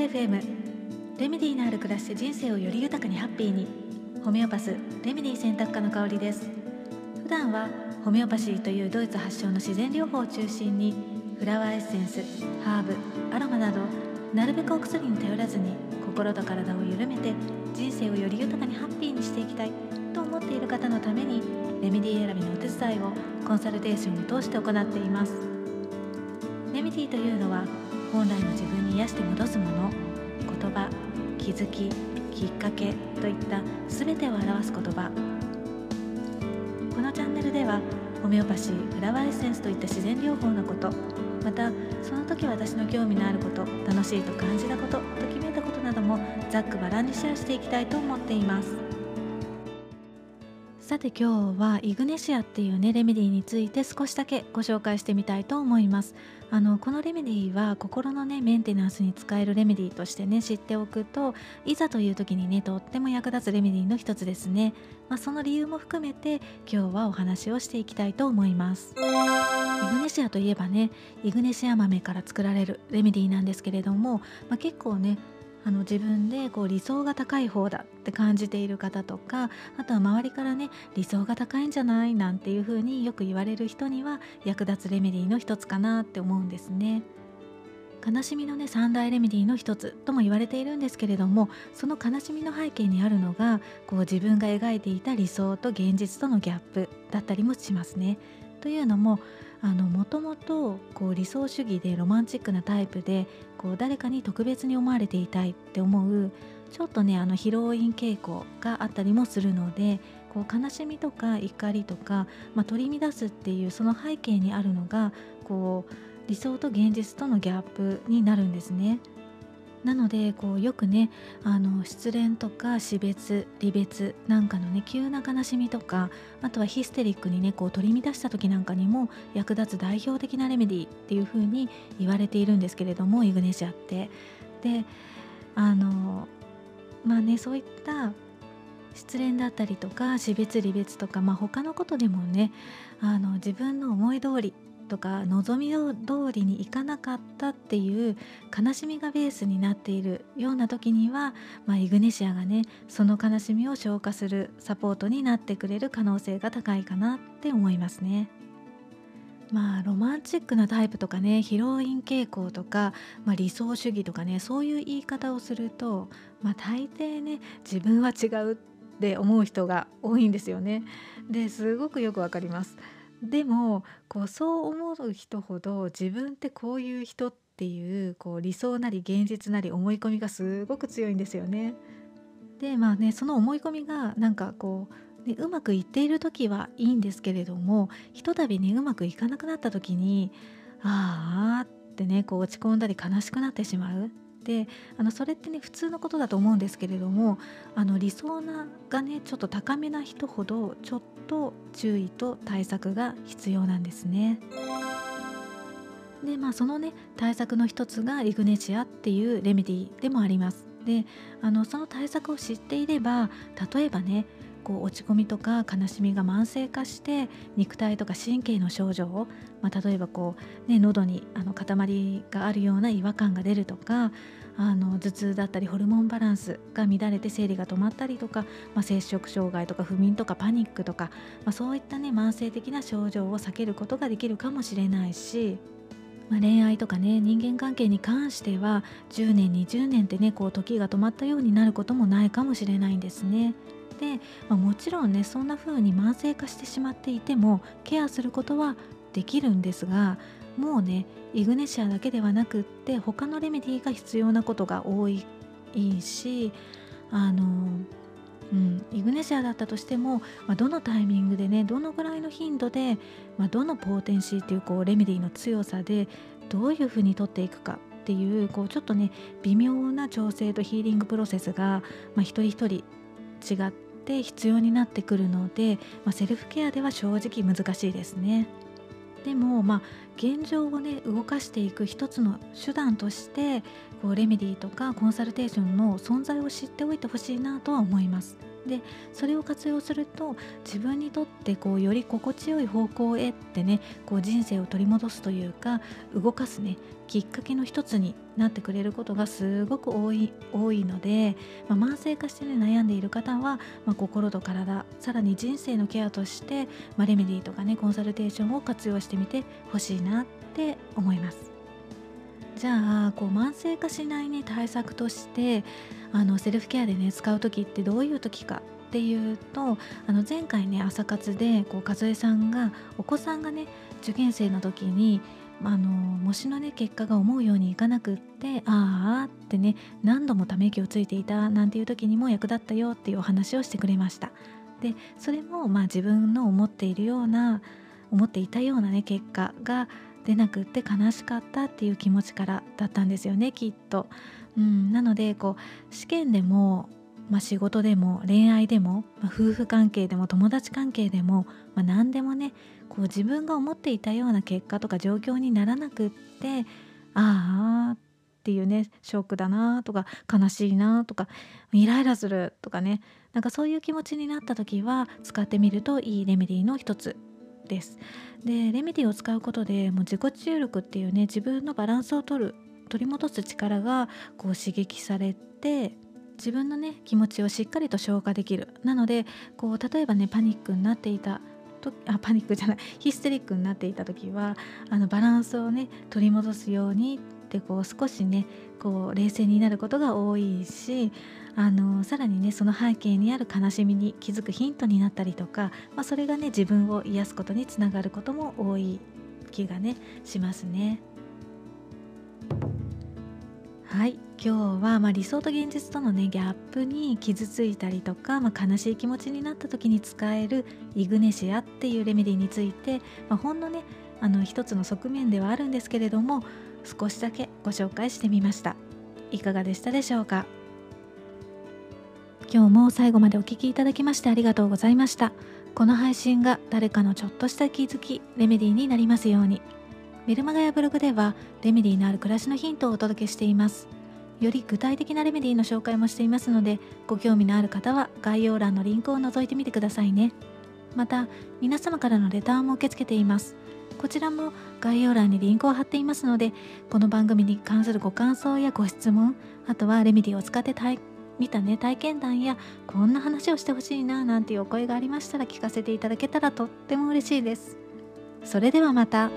FM レメディーのある暮らしで人生をより豊かにハッピーに。ホメオパスレメディ選択科の香りです。普段はホメオパシーというドイツ発祥の自然療法を中心にフラワーエッセンスハーブアロマなどなるべくお薬に頼らずに心と体を緩めて人生をより豊かにハッピーにしていきたいと思っている方のためにレメディー選びのお手伝いをコンサルテーションを通して行っています。レメディというのは本来の自分に癒して戻すもの言葉気づききっかけといった全てを表す言葉。このチャンネルではホメオパシーフラワーエッセンスといった自然療法のことまたその時私の興味のあること楽しいと感じたことときめたことなどもざっくばらんにシェアしていきたいと思っています。さて今日はイグネシアっていうねレメディーについて少しだけご紹介してみたいと思います。あのこのレメディーは心のねメンテナンスに使えるレメディーとしてね知っておくといざという時にねとっても役立つレメディーの一つですね、まあ、その理由も含めて今日はお話をしていきたいと思います。イグネシアといえばねイグネシア豆から作られるレメディーなんですけれども、まあ、結構ねあの自分でこう理想が高い方だって感じている方とかあとは周りからね理想が高いんじゃないなんていう風によく言われる人には役立つレメディーの一つかなって思うんですね。悲しみのね三大レメディーの一つとも言われているんですけれどもその悲しみの背景にあるのがこう自分が描いていた理想と現実とのギャップだったりもしますね。というのももともと理想主義でロマンチックなタイプでこう誰かに特別に思われていたいって思うちょっとねあのヒロイン傾向があったりもするのでこう悲しみとか怒りとか、まあ、取り乱すっていうその背景にあるのがこう理想と現実とのギャップになるんですね。なのでこうよくねあの失恋とか死別離別なんかのね急な悲しみとかあとはヒステリックにねこう取り乱した時なんかにも役立つ代表的なレメディっていう風に言われているんですけれどもイグネシアって。であのまあねそういった失恋だったりとか死別離別とか、まあ、他のことでもねあの自分の思い通りとか望み通りにいかなかったっていう悲しみがベースになっているような時には、まあ、イグネシアがねその悲しみを消化するサポートになってくれる可能性が高いかなって思いますね。まあロマンチックなタイプとかねヒロイン傾向とか、まあ、理想主義とかねそういう言い方をすると、まあ、大抵ね自分は違うって思う人が多いんですよね。ですごくよくわかります。でもこうそう思う人ほど自分ってこういう人っていうこう理想なり現実なり思い込みがすごく強いんですよね。でまあねその思い込みがなんかこう、ね、うまくいっている時はいいんですけれどもひとたびねうまくいかなくなった時にああってねこう落ち込んだり悲しくなってしまうであのそれってね普通のことだと思うんですけれどもあの理想ながねちょっと高めな人ほどちょっと注意と対策が必要なんですね。でまあそのね対策の一つがイグネシアっていうレメディでもあります。であのその対策を知っていれば例えばねこう落ち込みとか悲しみが慢性化して肉体とか神経の症状を、まあ、例えばこう、ね、喉にあの塊があるような違和感が出るとかあの頭痛だったりホルモンバランスが乱れて生理が止まったりとか、まあ、摂食障害とか不眠とかパニックとか、まあ、そういったね慢性的な症状を避けることができるかもしれないしまあ、恋愛とかね人間関係に関しては10年20年ってねこう時が止まったようになることもないかもしれないんですね。で、まあ、もちろんねそんな風に慢性化してしまっていてもケアすることはできるんですがもうねイグネシアだけではなくって他のレメディーが必要なことが多いしあのうん、イグネシアだったとしても、まあ、どのタイミングでねどのぐらいの頻度で、まあ、どのポーテンシーっていうこうレメディーの強さでどういうふうに取っていくかっていうこうちょっとね微妙な調整とヒーリングプロセスが、まあ、一人一人違っで必要になってくるので、まあ、セルフケアでは正直難しいですね。でもまあ現状をね動かしていく一つの手段としてこうレメディーとかコンサルテーションの存在を知っておいてほしいなとは思います。でそれを活用すると自分にとってこうより心地よい方向へってねこう人生を取り戻すというか動かすねきっかけの一つになってくれることがすごく多い多いので、まあ、慢性化してね悩んでいる方は、まあ、心と体さらに人生のケアとして、まあ、レメディーとかねコンサルテーションを活用してみてほしいなって思います。じゃあこう慢性化しないね対策としてあのセルフケアでね使う時ってどういう時かっていうとあの前回ね朝活でこう和江さんがお子さんがね受験生の時にあの模試のね結果が思うようにいかなくってああってね何度もため息をついていたなんていう時にも役立ったよっていうお話をしてくれました。でそれもまあ自分の思っているような思っていたようなね結果が出なくって悲しかったっていう気持ちからだったんですよねきっと。うん、なのでこう試験でも、まあ、仕事でも恋愛でも、まあ、夫婦関係でも友達関係でも、まあ、何でもねこう自分が思っていたような結果とか状況にならなくってああっていうねショックだなとか悲しいなとかイライラするとかね。なんかそういう気持ちになった時は使ってみるといいレメディーの一つ。です。でレメディを使うことでもう自己注力っていうね自分のバランスを取る取り戻す力がこう刺激されて自分のね気持ちをしっかりと消化できるなのでこう例えばねパニックになっていたとあパニックじゃないヒステリックになっていた時はあのバランスをね取り戻すようにってこう少しねこう冷静になることが多いしあのさらにねその背景にある悲しみに気づくヒントになったりとか、まあ、それがね自分を癒すことにつながることも多い気がねしますね。はい今日はまあ理想と現実とのねギャップに傷ついたりとか、まあ、悲しい気持ちになった時に使えるイグネシアっていうレメディについて、まあ、ほんのねあの一つの側面ではあるんですけれども少しだけご紹介してみました。いかがでしたでしょうか？今日も最後までお聴きいただきましてありがとうございました。この配信が誰かのちょっとした気づきレメディーになりますように。メルマガやブログではレメディーのある暮らしのヒントをお届けしています。より具体的なレメディーの紹介もしていますのでご興味のある方は概要欄のリンクを覗いてみてくださいね。また皆様からのレターも受け付けています。こちらも概要欄にリンクを貼っていますのでこの番組に関するご感想やご質問あとはレメディを使って見たね体験談やこんな話をしてほしいななんていうお声がありましたら聞かせていただけたらとっても嬉しいですそれではまた。